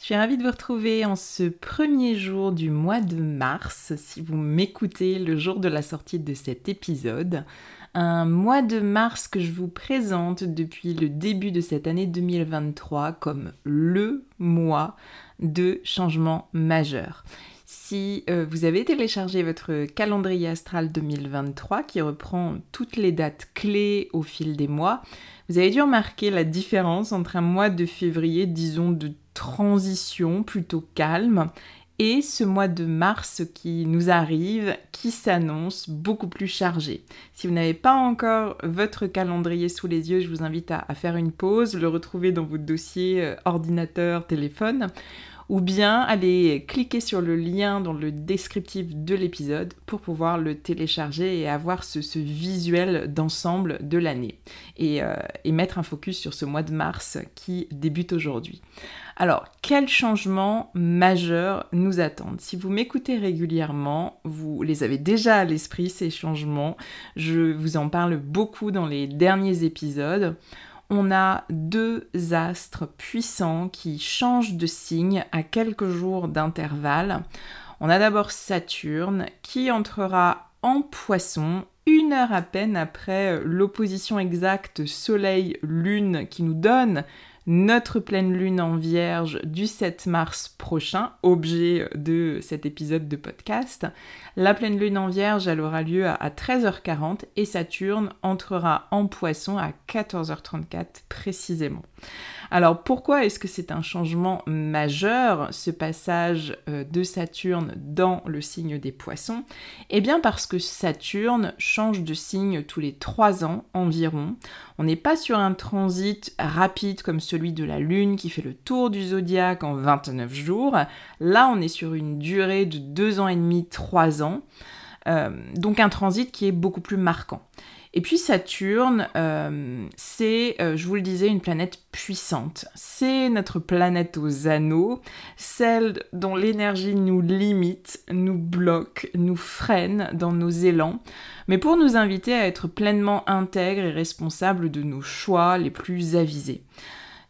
Je suis ravie de vous retrouver en ce premier jour du mois de mars, si vous m'écoutez le jour de la sortie de cet épisode un mois de mars que je vous présente depuis le début de cette année 2023 comme le mois de changement majeur. Si euh, vous avez téléchargé votre calendrier astral 2023 qui reprend toutes les dates clés au fil des mois, vous avez dû remarquer la différence entre un mois de février, disons, de transition plutôt calme et ce mois de mars qui nous arrive, qui s'annonce beaucoup plus chargé. Si vous n'avez pas encore votre calendrier sous les yeux, je vous invite à, faire une pause, le retrouver dans votre dossier euh, ordinateur, téléphone, ou bien aller cliquer sur le lien dans le descriptif de l'épisode pour pouvoir le télécharger et avoir ce, visuel d'ensemble de l'année et, euh, et mettre un focus sur ce mois de mars qui débute aujourd'hui. Alors, quels changements majeurs nous attendent? Si vous m'écoutez régulièrement, vous les avez déjà à l'esprit, ces changements. Je vous en parle beaucoup dans les derniers épisodes. On a deux astres puissants qui changent de signe à quelques jours d'intervalle. On a d'abord Saturne qui entrera en poisson une heure à peine après l'opposition exacte Soleil-Lune qui nous donne notre pleine lune en vierge du 7 mars prochain, objet de cet épisode de podcast. La pleine lune en vierge, elle aura lieu à 13h40 et Saturne entrera en poisson à 14h34 précisément. Alors pourquoi est-ce que c'est un changement majeur, ce passage euh, de Saturne dans le signe des poissons? Eh bien parce que Saturne change de signe tous les 3 ans environ. On n'est pas sur un transit rapide comme celui de la Lune qui fait le tour du zodiaque en 29 jours. Là, on est sur une durée de 2 ans et demi, 3 ans. Euh, donc un transit qui est beaucoup plus marquant. Et puis Saturne, euh, c'est, euh, je vous le disais, une planète puissante. C'est notre planète aux anneaux, celle dont l'énergie nous limite, nous bloque, nous freine dans nos élans, mais pour nous inviter à être pleinement intègres et responsables de nos choix les plus avisés.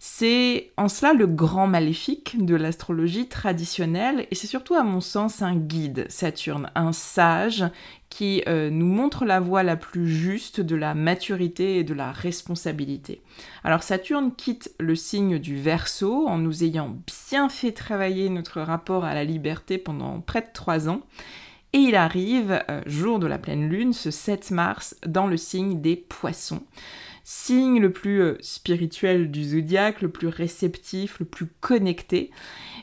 C'est en cela le grand maléfique de l'astrologie traditionnelle et c'est surtout à mon sens un guide, Saturne, un sage qui euh, nous montre la voie la plus juste de la maturité et de la responsabilité. Alors Saturne quitte le signe du Verseau en nous ayant bien fait travailler notre rapport à la liberté pendant près de trois ans. Et il arrive, euh, jour de la pleine lune, ce 7 mars, dans le signe des poissons signe le plus euh, spirituel du zodiaque, le plus réceptif, le plus connecté,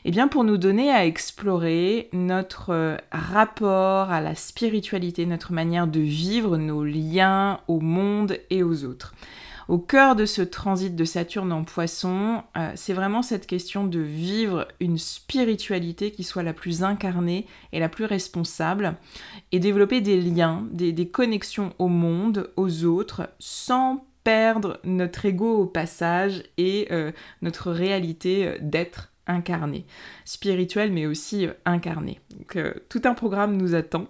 eh bien pour nous donner à explorer notre euh, rapport à la spiritualité, notre manière de vivre nos liens au monde et aux autres. Au cœur de ce transit de Saturne en poisson, euh, c'est vraiment cette question de vivre une spiritualité qui soit la plus incarnée et la plus responsable, et développer des liens, des, des connexions au monde, aux autres, sans perdre notre ego au passage et euh, notre réalité euh, d'être incarné, spirituel mais aussi incarné. Donc tout un programme nous attend.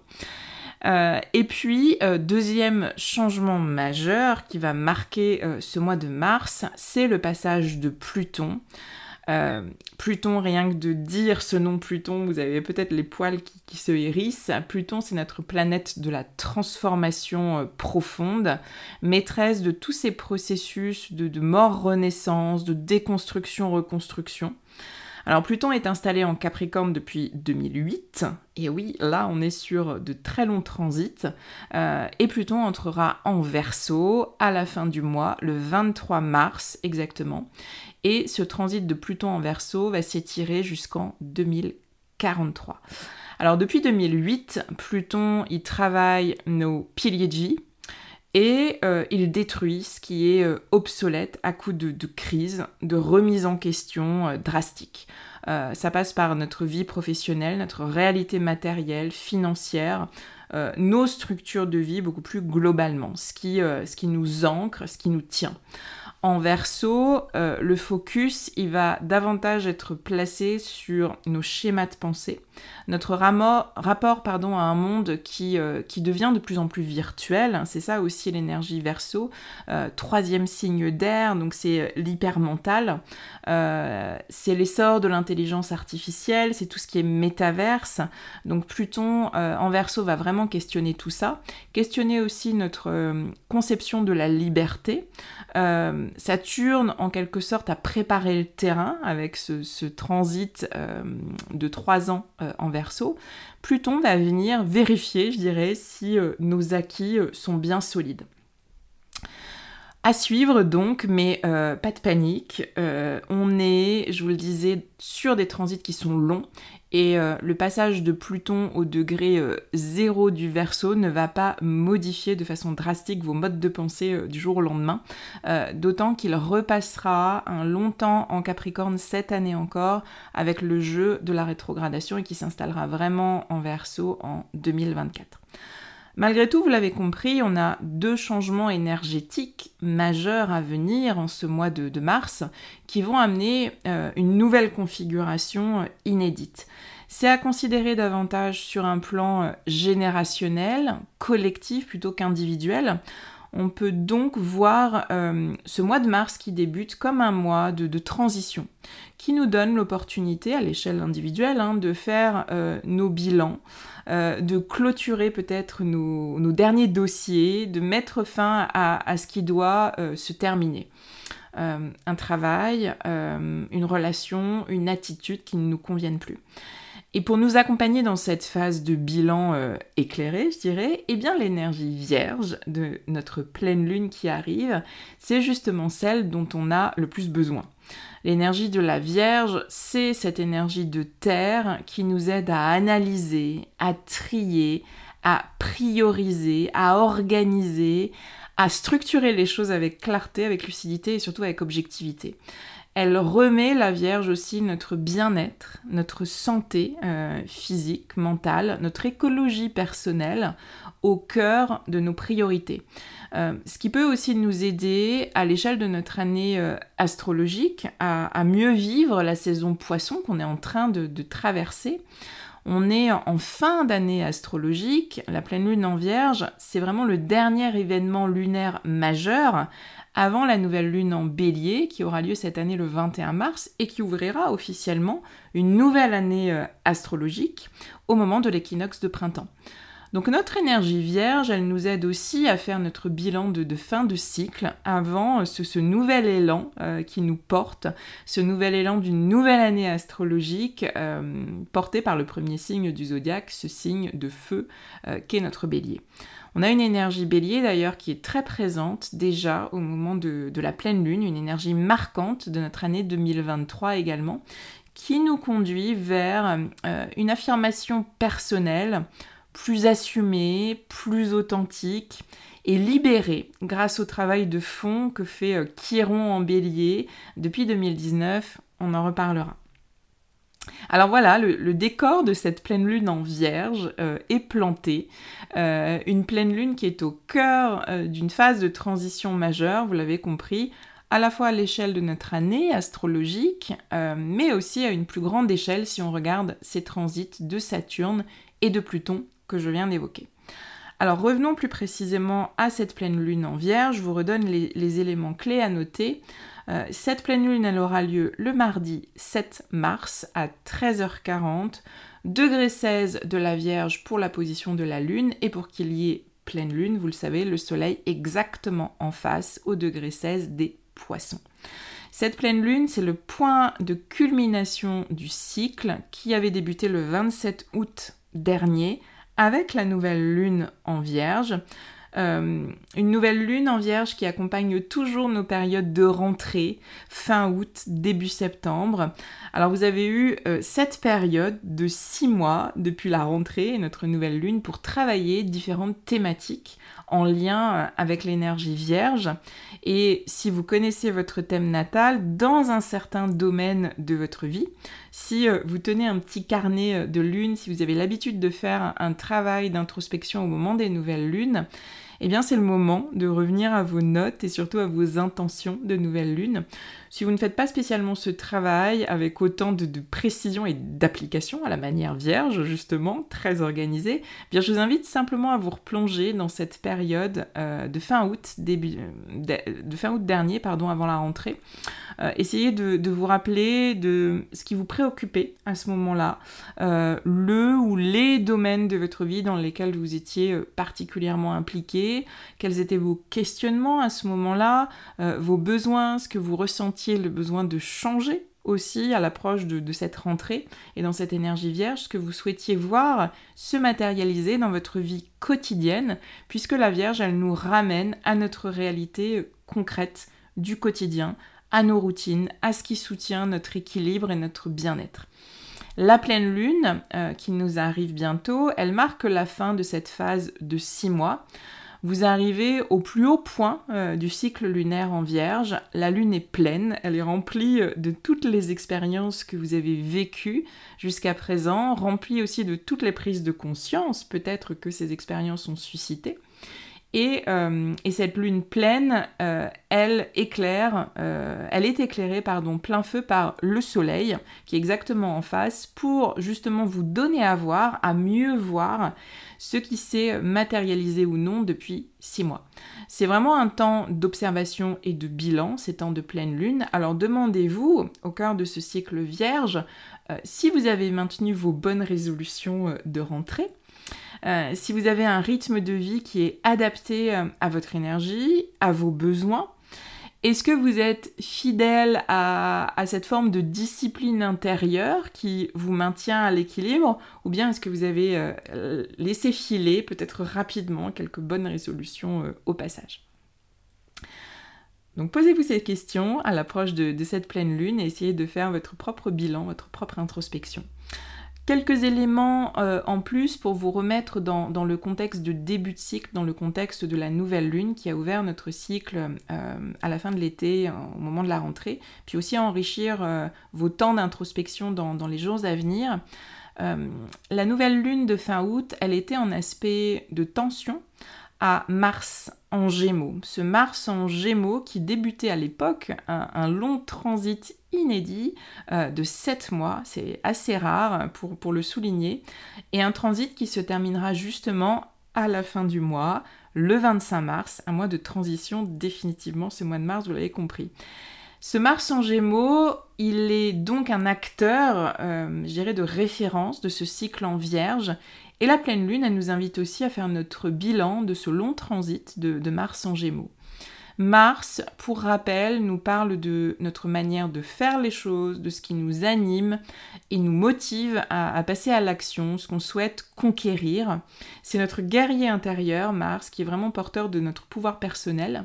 et puis, deuxième changement majeur qui va marquer ce mois de mars, c'est le passage de Pluton. Euh, Pluton, rien que de dire ce nom Pluton, vous avez peut-être les poils qui, se hérissent. Pluton, c'est notre planète de la transformation euh, profonde, maîtresse de tous ces processus de, de mort-renaissance, de déconstruction-reconstruction. Alors Pluton est installé en Capricorne depuis 2008, et oui, là on est sur de très longs transits, euh, et Pluton entrera en Verseau à la fin du mois, le 23 mars exactement, et ce transit de Pluton en Verseau va s'étirer jusqu'en 2043. Alors depuis 2008, Pluton y travaille nos piliers de vie, et euh, il détruit ce qui est euh, obsolète à coup de, crise, de remise en question euh, drastique. ça passe par notre vie professionnelle, notre réalité matérielle, financière, nos structures de vie beaucoup plus globalement, ce qui, ce qui nous ancre, ce qui nous tient. En verso, le focus, il va davantage être placé sur nos schémas de pensée, notre rapport pardon, à un monde qui, euh, qui devient de plus en plus virtuel. C'est ça aussi l'énergie verso. Euh, troisième signe d'air, donc c'est euh, l'hypermental. c'est l'essor de l'intelligence artificielle, c'est tout ce qui est métaverse. Donc Pluton en verso va vraiment questionner tout ça. Questionner aussi notre conception de la liberté. Saturne, en quelque sorte, a préparé le terrain avec ce, transit de trois ans en verso Pluton va venir vérifier, je dirais, si euh, nos acquis euh, sont bien solides. À suivre donc, mais euh, pas de panique. on est, je vous le disais, sur des transits qui sont longs et euh, le passage de Pluton au degré 0 euh, du Verseau ne va pas modifier de façon drastique vos modes de pensée euh, du jour au lendemain, d'autant qu'il repassera un long temps en Capricorne cette année encore avec le jeu de la rétrogradation et qui s'installera vraiment en Verseau en 2024. Malgré tout, vous l'avez compris, on a deux changements énergétiques majeurs à venir en ce mois de, mars qui vont amener euh, une nouvelle configuration euh, inédite. C'est à considérer davantage sur un plan euh, générationnel, collectif plutôt qu'individuel. On peut donc voir ce mois de mars qui débute comme un mois de, transition, qui nous donne l'opportunité à l'échelle individuelle hein, de faire nos bilans, euh, de clôturer peut-être nos, derniers dossiers, de mettre fin à, ce qui doit euh, se terminer. Euh, un travail, une relation, une attitude qui ne nous conviennent plus. Et pour nous accompagner dans cette phase de bilan éclairé, je dirais, eh bien l'énergie vierge de notre pleine lune qui arrive, c'est justement celle dont on a le plus besoin. L'énergie de la Vierge, c'est cette énergie de terre qui nous aide à analyser, à trier, à prioriser, à organiser, à structurer les choses avec clarté, avec lucidité et surtout avec objectivité. Elle remet la Vierge aussi notre bien-être, notre santé euh, physique, mentale, notre écologie personnelle au cœur de nos priorités. Euh, ce qui peut aussi nous aider à l'échelle de notre année euh, astrologique à, mieux vivre la saison poisson qu'on est en train de, traverser. On est en fin d'année astrologique, la pleine lune en vierge, c'est vraiment le dernier événement lunaire majeur avant la nouvelle lune en bélier qui aura lieu cette année le 21 mars et qui ouvrira officiellement une nouvelle année euh, astrologique au moment de l'équinoxe de printemps. Donc notre énergie vierge, elle nous aide aussi à faire notre bilan de, fin de cycle avant ce, nouvel élan euh, qui nous porte, ce nouvel élan d'une nouvelle année astrologique euh, porté par le premier signe du zodiaque, ce signe de feu euh, qu'est notre bélier. On a une énergie bélier d'ailleurs qui est très présente déjà au moment de la pleine lune, une énergie marquante de notre année 2023 également, qui nous conduit vers une affirmation personnelle, plus assumé, plus authentique et libéré grâce au travail de fond que fait euh, Chiron en bélier depuis 2019. On en reparlera. Alors voilà, le, décor de cette pleine lune en vierge euh, est planté. Euh, une pleine lune qui est au cœur d'une phase de transition majeure, vous l'avez compris, à la fois à l'échelle de notre année astrologique, mais aussi à une plus grande échelle si on regarde ces transits de Saturne et de Pluton que je viens d'évoquer. Alors revenons plus précisément à cette pleine lune en vierge, je vous redonne les, éléments clés à noter. Euh, cette pleine lune, elle aura lieu le mardi 7 mars à 13h40, degré 16 de la Vierge pour la position de la lune, et pour qu'il y ait pleine lune, vous le savez, le soleil exactement en face au degré 16 des poissons. Cette pleine lune, c'est le point de culmination du cycle qui avait débuté le 27 août dernier avec la nouvelle lune en vierge. Euh, une nouvelle lune en vierge qui accompagne toujours nos périodes de rentrée, fin août, début septembre. Alors vous avez eu euh, cette période de six mois depuis la rentrée et notre nouvelle lune pour travailler différentes thématiques en lien euh, avec l'énergie vierge. Et si vous connaissez votre thème natal dans un certain domaine de votre vie, si euh, vous tenez un petit carnet euh, de lune, si vous avez l'habitude de faire un travail d'introspection au moment des nouvelles lunes, eh bien c'est le moment de revenir à vos notes et surtout à vos intentions de nouvelle lune. Si vous ne faites pas spécialement ce travail avec autant de, précision et d'application à la manière vierge, justement, très organisée, eh bien je vous invite simplement à vous replonger dans cette période euh, de fin août, début, de, fin août dernier, pardon, avant la rentrée. Euh, essayez de, vous rappeler de ce qui vous préoccupait à ce moment-là, euh, le ou les domaines de votre vie dans lesquels vous étiez particulièrement impliqué, quels étaient vos questionnements à ce moment-là, vos besoins, ce que vous ressentiez le besoin de changer aussi à l'approche de, cette rentrée et dans cette énergie vierge, ce que vous souhaitiez voir se matérialiser dans votre vie quotidienne, puisque la Vierge, elle nous ramène à notre réalité concrète du quotidien, à nos routines, à ce qui soutient notre équilibre et notre bien-être. La pleine lune, euh, qui nous arrive bientôt, elle marque la fin de cette phase de six mois vous arrivez au plus haut point euh, du cycle lunaire en vierge. La lune est pleine, elle est remplie euh, de toutes les expériences que vous avez vécues jusqu'à présent, remplie aussi de toutes les prises de conscience. Peut-être que ces expériences ont Euh, et, cette lune pleine, euh, elle éclaire, euh, elle est éclairée pardon, plein feu par le soleil qui est exactement en face pour justement vous donner à voir, à mieux voir ce qui s'est matérialisé ou non depuis six mois. C'est vraiment un temps d'observation et de bilan, ces temps de pleine lune. Alors demandez-vous, au cœur de ce cycle vierge, si vous avez maintenu vos bonnes résolutions de rentrée, euh, si vous avez un rythme de vie qui est adapté euh, à votre énergie, à vos besoins, est-ce que vous êtes fidèle à, cette forme de discipline intérieure qui vous maintient à l'équilibre ou bien est-ce que vous avez euh, laissé filer peut-être rapidement quelques bonnes résolutions au passage? Donc posez-vous ces questions à l'approche de cette pleine lune et essayez de faire votre propre bilan, votre propre introspection. Quelques éléments euh, en plus pour vous remettre dans, le contexte de début de cycle, dans le contexte de la nouvelle lune qui a ouvert notre cycle euh, à la fin de l'été, au moment de la rentrée, puis aussi enrichir euh, vos temps d'introspection dans, les jours à venir. la nouvelle lune de fin août, elle était en aspect de tension Mars en Gémeaux. Ce Mars en Gémeaux qui débutait à l'époque un, long transit inédit euh, de 7 mois, c'est assez rare pour, pour le souligner, et un transit qui se terminera justement à la fin du mois, le 25 mars, un mois de transition définitivement ce mois de mars, vous l'avez compris. Ce Mars en Gémeaux, il est donc un acteur, euh, je dirais, de référence de ce cycle en Vierge et la pleine lune, elle nous invite aussi à faire notre bilan de ce long transit de, Mars en Gémeaux. Mars, pour rappel, nous parle de notre manière de faire les choses, de ce qui nous anime et nous motive à, passer à l'action, ce qu'on souhaite conquérir. C'est notre guerrier intérieur, Mars, qui est vraiment porteur de notre pouvoir personnel.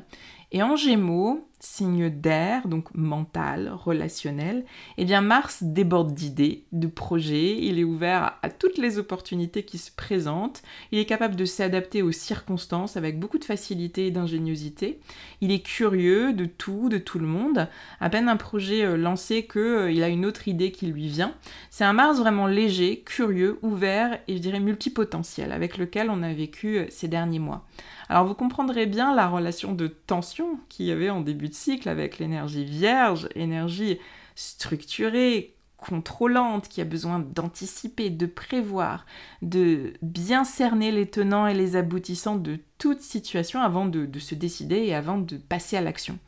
Et en Gémeaux, signe d'air, donc mental, relationnel, eh bien Mars déborde d'idées, de projets, il est ouvert à, toutes les opportunités qui se présentent, il est capable de s'adapter aux circonstances avec beaucoup de facilité et d'ingéniosité, il est curieux de tout, de tout le monde, à peine un projet euh, lancé qu'il euh, a une autre idée qui lui vient. C'est un Mars vraiment léger, curieux, ouvert et je dirais multipotentiel avec lequel on a vécu euh, ces derniers mois. Alors vous comprendrez bien la relation de tension qu'il y avait en début de cycle avec l'énergie vierge, énergie structurée, contrôlante, qui a besoin d'anticiper, de prévoir, de bien cerner les tenants et les aboutissants de toute situation avant de, se décider et avant de passer à l'action.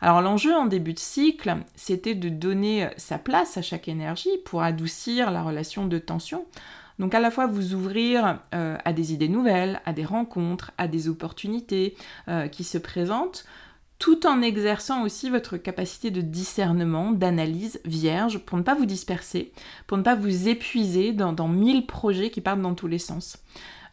Alors l'enjeu en début de cycle, c'était de donner sa place à chaque énergie pour adoucir la relation de tension. Donc à la fois vous ouvrir euh, à des idées nouvelles, à des rencontres, à des opportunités euh, qui se présentent, tout en exerçant aussi votre capacité de discernement, d'analyse vierge, pour ne pas vous disperser, pour ne pas vous épuiser dans mille projets qui partent dans tous les sens.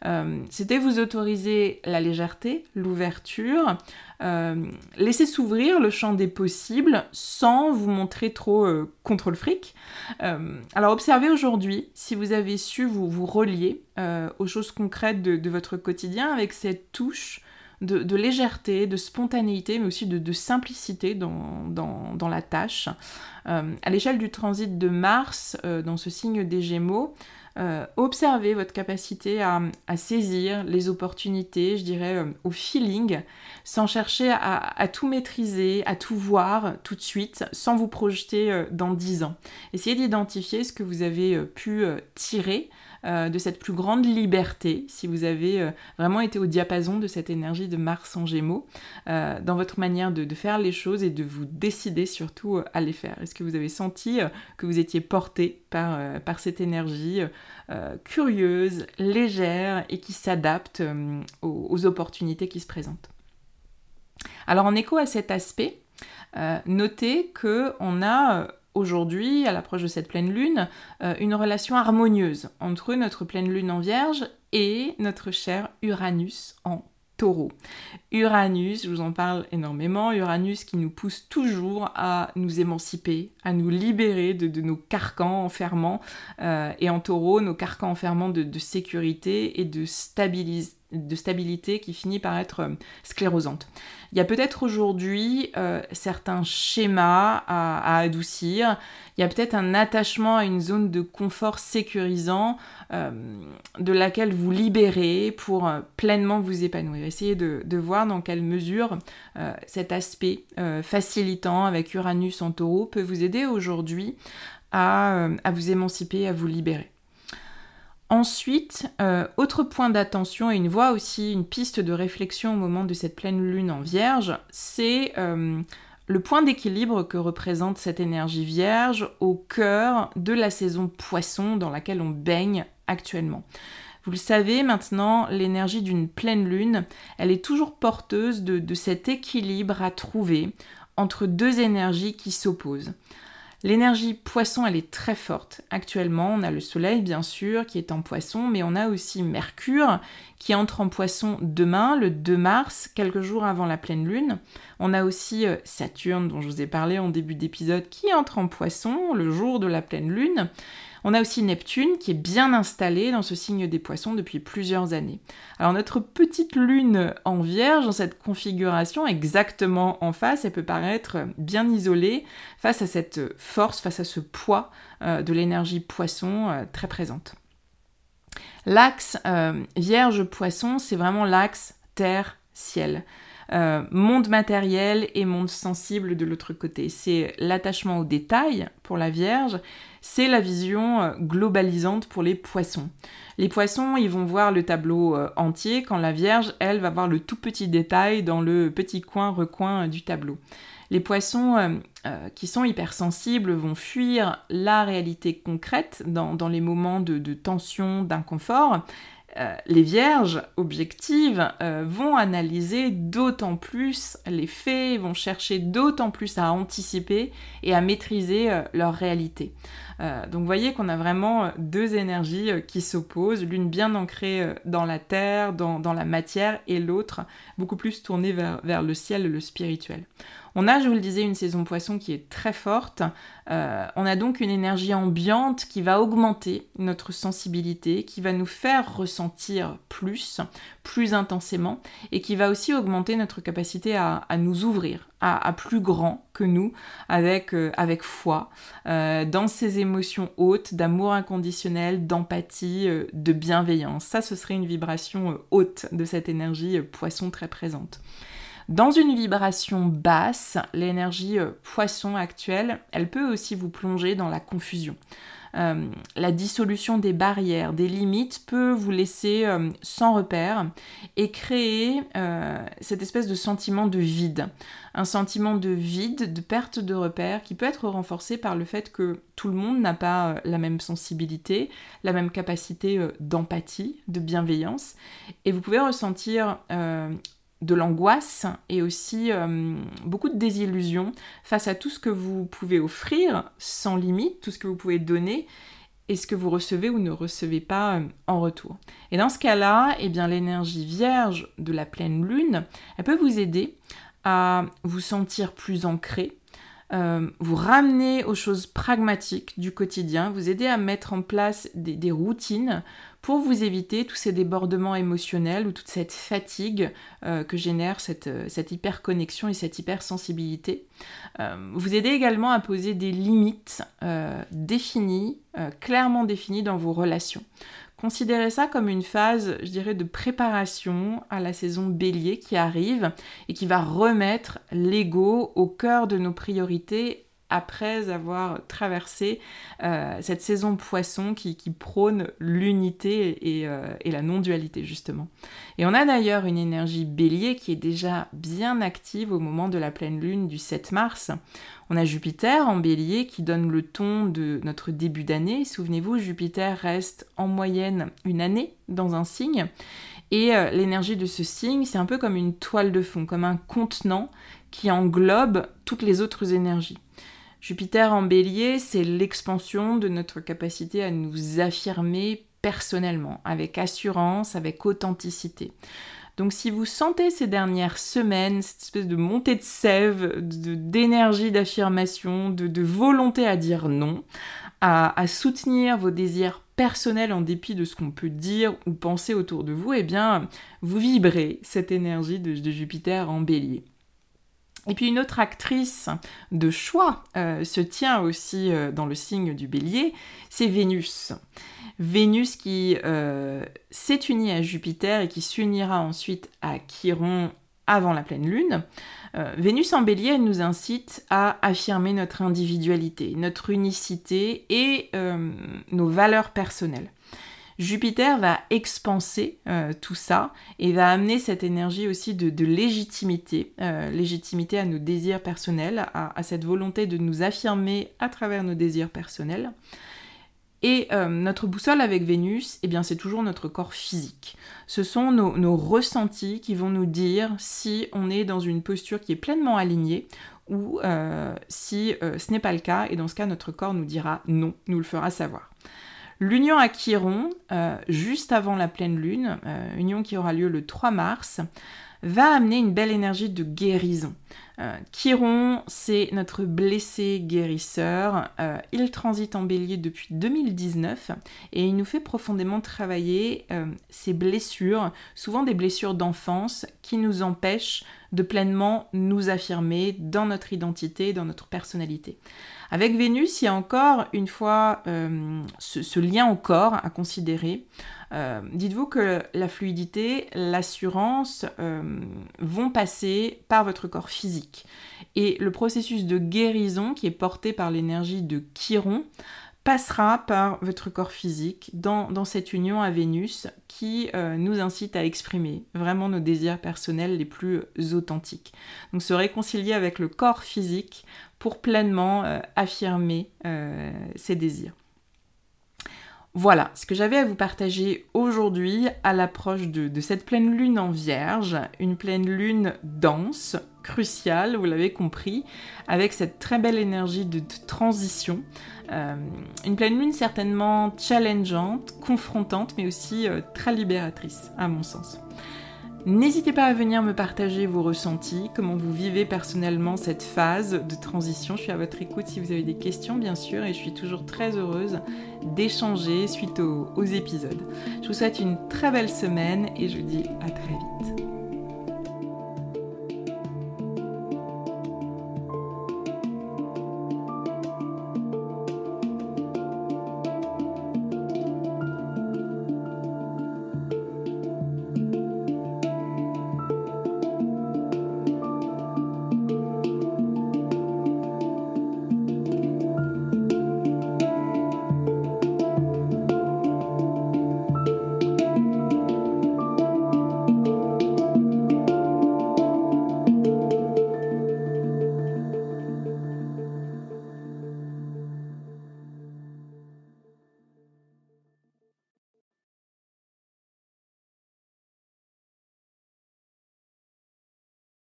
Euh, c'était vous autoriser la légèreté, l'ouverture, euh, laisser s'ouvrir le champ des possibles sans vous montrer trop euh, contre le fric. alors observez aujourd'hui si vous avez su vous, vous relier aux choses concrètes de, votre quotidien avec cette touche de, légèreté, de spontanéité, mais aussi de, simplicité dans, dans, la tâche. à l'échelle du transit de Mars, dans ce signe des Gémeaux, euh, observez votre capacité à, saisir les opportunités, je dirais, euh, au feeling, sans chercher à, tout maîtriser, à tout voir tout de suite, sans vous projeter euh, dans 10 ans. Essayez d'identifier ce que vous avez pu tirer euh, de cette plus grande liberté, si vous avez euh, vraiment été au diapason de cette énergie de Mars en Gémeaux, euh, dans votre manière de, faire les choses et de vous décider surtout à les faire. Est-ce que vous avez senti que vous étiez porté par, cette énergie curieuse, légère et qui s'adapte aux, aux, opportunités qui se présentent? Alors en écho à cet aspect, notez qu'on a aujourd'hui, à l'approche de cette pleine lune, euh, une relation harmonieuse entre notre pleine lune en vierge et notre cher Uranus en taureau. Uranus, je vous en parle énormément, Uranus qui nous pousse toujours à nous émanciper, à nous libérer de, nos carcans enfermants, euh, et en taureau, nos carcans enfermants de, de sécurité et de stabilité de stabilité qui finit par être euh, sclérosante. Il y a peut-être aujourd'hui euh, certains schémas à, adoucir, il y a peut-être un attachement à une zone de confort sécurisant euh, de laquelle vous libérez pour pleinement vous épanouir. Essayez de, voir dans quelle mesure cet aspect facilitant avec Uranus en taureau peut vous aider aujourd'hui à vous émanciper, à vous libérer. Ensuite, euh, autre point d'attention et une voie aussi, une piste de réflexion au moment de cette pleine lune en vierge, c'est euh, le point d'équilibre que représente cette énergie vierge au cœur de la saison poisson dans laquelle on baigne actuellement. Vous le savez maintenant, l'énergie d'une pleine lune, elle est toujours porteuse de cet équilibre à trouver entre deux énergies qui s'opposent. L'énergie poisson, elle est très forte. Actuellement, on a le Soleil, bien sûr, qui est en poisson, mais on a aussi Mercure, qui entre en poisson demain, le 2 mars, quelques jours avant la pleine lune. On a aussi euh, Saturne, dont je vous ai parlé en début d'épisode, qui entre en poisson le jour de la pleine lune. On a aussi Neptune qui est bien installé dans ce signe des poissons depuis plusieurs années. Alors notre petite lune en vierge, dans cette configuration exactement en face, elle peut paraître bien isolée face à cette force, face à ce poids euh, de l'énergie poisson euh, très présente. L'axe euh, vierge-poisson, c'est vraiment l'axe terre-ciel. monde matériel et monde sensible de l'autre côté. C'est l'attachement aux détails pour la Vierge c'est la vision euh, globalisante pour les poissons. Les poissons, ils vont voir le tableau euh, entier, quand la Vierge, elle, va voir le tout petit détail dans le petit coin-recoin euh, du tableau. Les poissons qui sont hypersensibles vont fuir la réalité concrète dans, les moments de tension, d'inconfort, euh, les vierges objectives euh, vont analyser d'autant plus les faits, vont chercher d'autant plus à anticiper et à maîtriser euh, leur réalité. donc vous voyez qu'on a vraiment deux énergies qui s'opposent, l'une bien ancrée dans la terre, dans, la matière, et l'autre beaucoup plus tournée vers, vers le ciel, le spirituel. On a, je vous le disais, une saison poisson qui est très forte. Euh, on a donc une énergie ambiante qui va augmenter notre sensibilité, qui va nous faire ressentir plus, plus intensément, et qui va aussi augmenter notre capacité à, nous ouvrir à, plus grand que nous, avec, euh, avec foi, euh, dans ces émotions hautes d'amour inconditionnel, d'empathie, de bienveillance. Ça, ce serait une vibration haute de cette énergie poisson très présente. Dans une vibration basse, l'énergie poisson actuelle, elle peut aussi vous plonger dans la confusion. Euh, la dissolution des barrières, des limites peut vous laisser euh, sans repère et créer euh, cette espèce de sentiment de vide. Un sentiment de vide, de perte de repère qui peut être renforcé par le fait que tout le monde n'a pas la même sensibilité, la même capacité d'empathie, de bienveillance. Et vous pouvez ressentir de l'angoisse et aussi euh, beaucoup de désillusion face à tout ce que vous pouvez offrir sans limite, tout ce que vous pouvez donner et ce que vous recevez ou ne recevez pas euh, en retour. Et dans ce cas-là, eh bien l'énergie vierge de la pleine lune, elle peut vous aider à vous sentir plus ancré, euh, vous ramener aux choses pragmatiques du quotidien, vous aider à mettre en place des, routines pour vous éviter tous ces débordements émotionnels ou toute cette fatigue euh, que génère cette, euh, cette hyperconnexion et cette hypersensibilité. vous aider également à poser des limites définies, clairement définies dans vos relations. Considérez ça comme une phase, je dirais, de préparation à la saison bélier qui arrive et qui va remettre l'ego au cœur de nos priorités après avoir traversé euh, cette saison poisson qui, prône l'unité euh, et, la non-dualité justement. Et on a d'ailleurs une énergie bélier qui est déjà bien active au moment de la pleine lune du 7 mars. On a Jupiter en bélier qui donne le ton de notre début d'année. Souvenez-vous, Jupiter reste en moyenne une année dans un signe. Et euh, l'énergie de ce signe, c'est un peu comme une toile de fond, comme un contenant qui englobe toutes les autres énergies. Jupiter en bélier, c'est l'expansion de notre capacité à nous affirmer personnellement, avec assurance, avec authenticité. Donc si vous sentez ces dernières semaines cette espèce de montée de sève, d'énergie d'affirmation, de, volonté à dire non, à, soutenir vos désirs personnels en dépit de ce qu'on peut dire ou penser autour de vous, eh bien vous vibrez cette énergie de Jupiter en bélier. Et puis une autre actrice de choix euh, se tient aussi euh, dans le signe du bélier, c'est Vénus. Vénus qui euh, s'est unie à Jupiter et qui s'unira ensuite à Chiron avant la pleine lune. Vénus en bélier, nous incite à affirmer notre individualité, notre unicité et nos valeurs personnelles. Jupiter va expanser euh, tout ça et va amener cette énergie aussi de, légitimité, euh, légitimité à nos désirs personnels, à, cette volonté de nous affirmer à travers nos désirs personnels. Et euh, notre boussole avec Vénus, eh bien, c'est toujours notre corps physique. Ce sont nos, nos, ressentis qui vont nous dire si on est dans une posture qui est pleinement alignée ou si ce n'est pas le cas. Et dans ce cas, notre corps nous dira non, nous le fera savoir. L'union à Chiron, euh, juste avant la pleine lune, euh, union qui aura lieu le 3 mars, va amener une belle énergie de guérison. Euh, Chiron, c'est notre blessé guérisseur. il transite en bélier depuis 2019 et il nous fait profondément travailler ces blessures, souvent des blessures d'enfance, qui nous empêchent de pleinement nous affirmer dans notre identité, dans notre personnalité. Avec Vénus, il y a encore une fois euh, ce, lien au corps à considérer. Euh, dites-vous que la fluidité, l'assurance euh, vont passer par votre corps physique. Et le processus de guérison qui est porté par l'énergie de Chiron passera par votre corps physique dans, cette union à Vénus qui nous incite à exprimer vraiment nos désirs personnels les plus authentiques. Donc se réconcilier avec le corps physique pour pleinement euh, affirmer euh, ses désirs. Voilà ce que j'avais à vous partager aujourd'hui à l'approche de, cette pleine lune en vierge, une pleine lune dense, cruciale, vous l'avez compris, avec cette très belle énergie de, transition. Euh, une pleine lune certainement challengeante, confrontante, mais aussi très libératrice, à mon sens. N'hésitez pas à venir me partager vos ressentis, comment vous vivez personnellement cette phase de transition. Je suis à votre écoute si vous avez des questions, bien sûr, et je suis toujours très heureuse d'échanger suite aux, épisodes. Je vous souhaite une très belle semaine et je vous dis à très vite.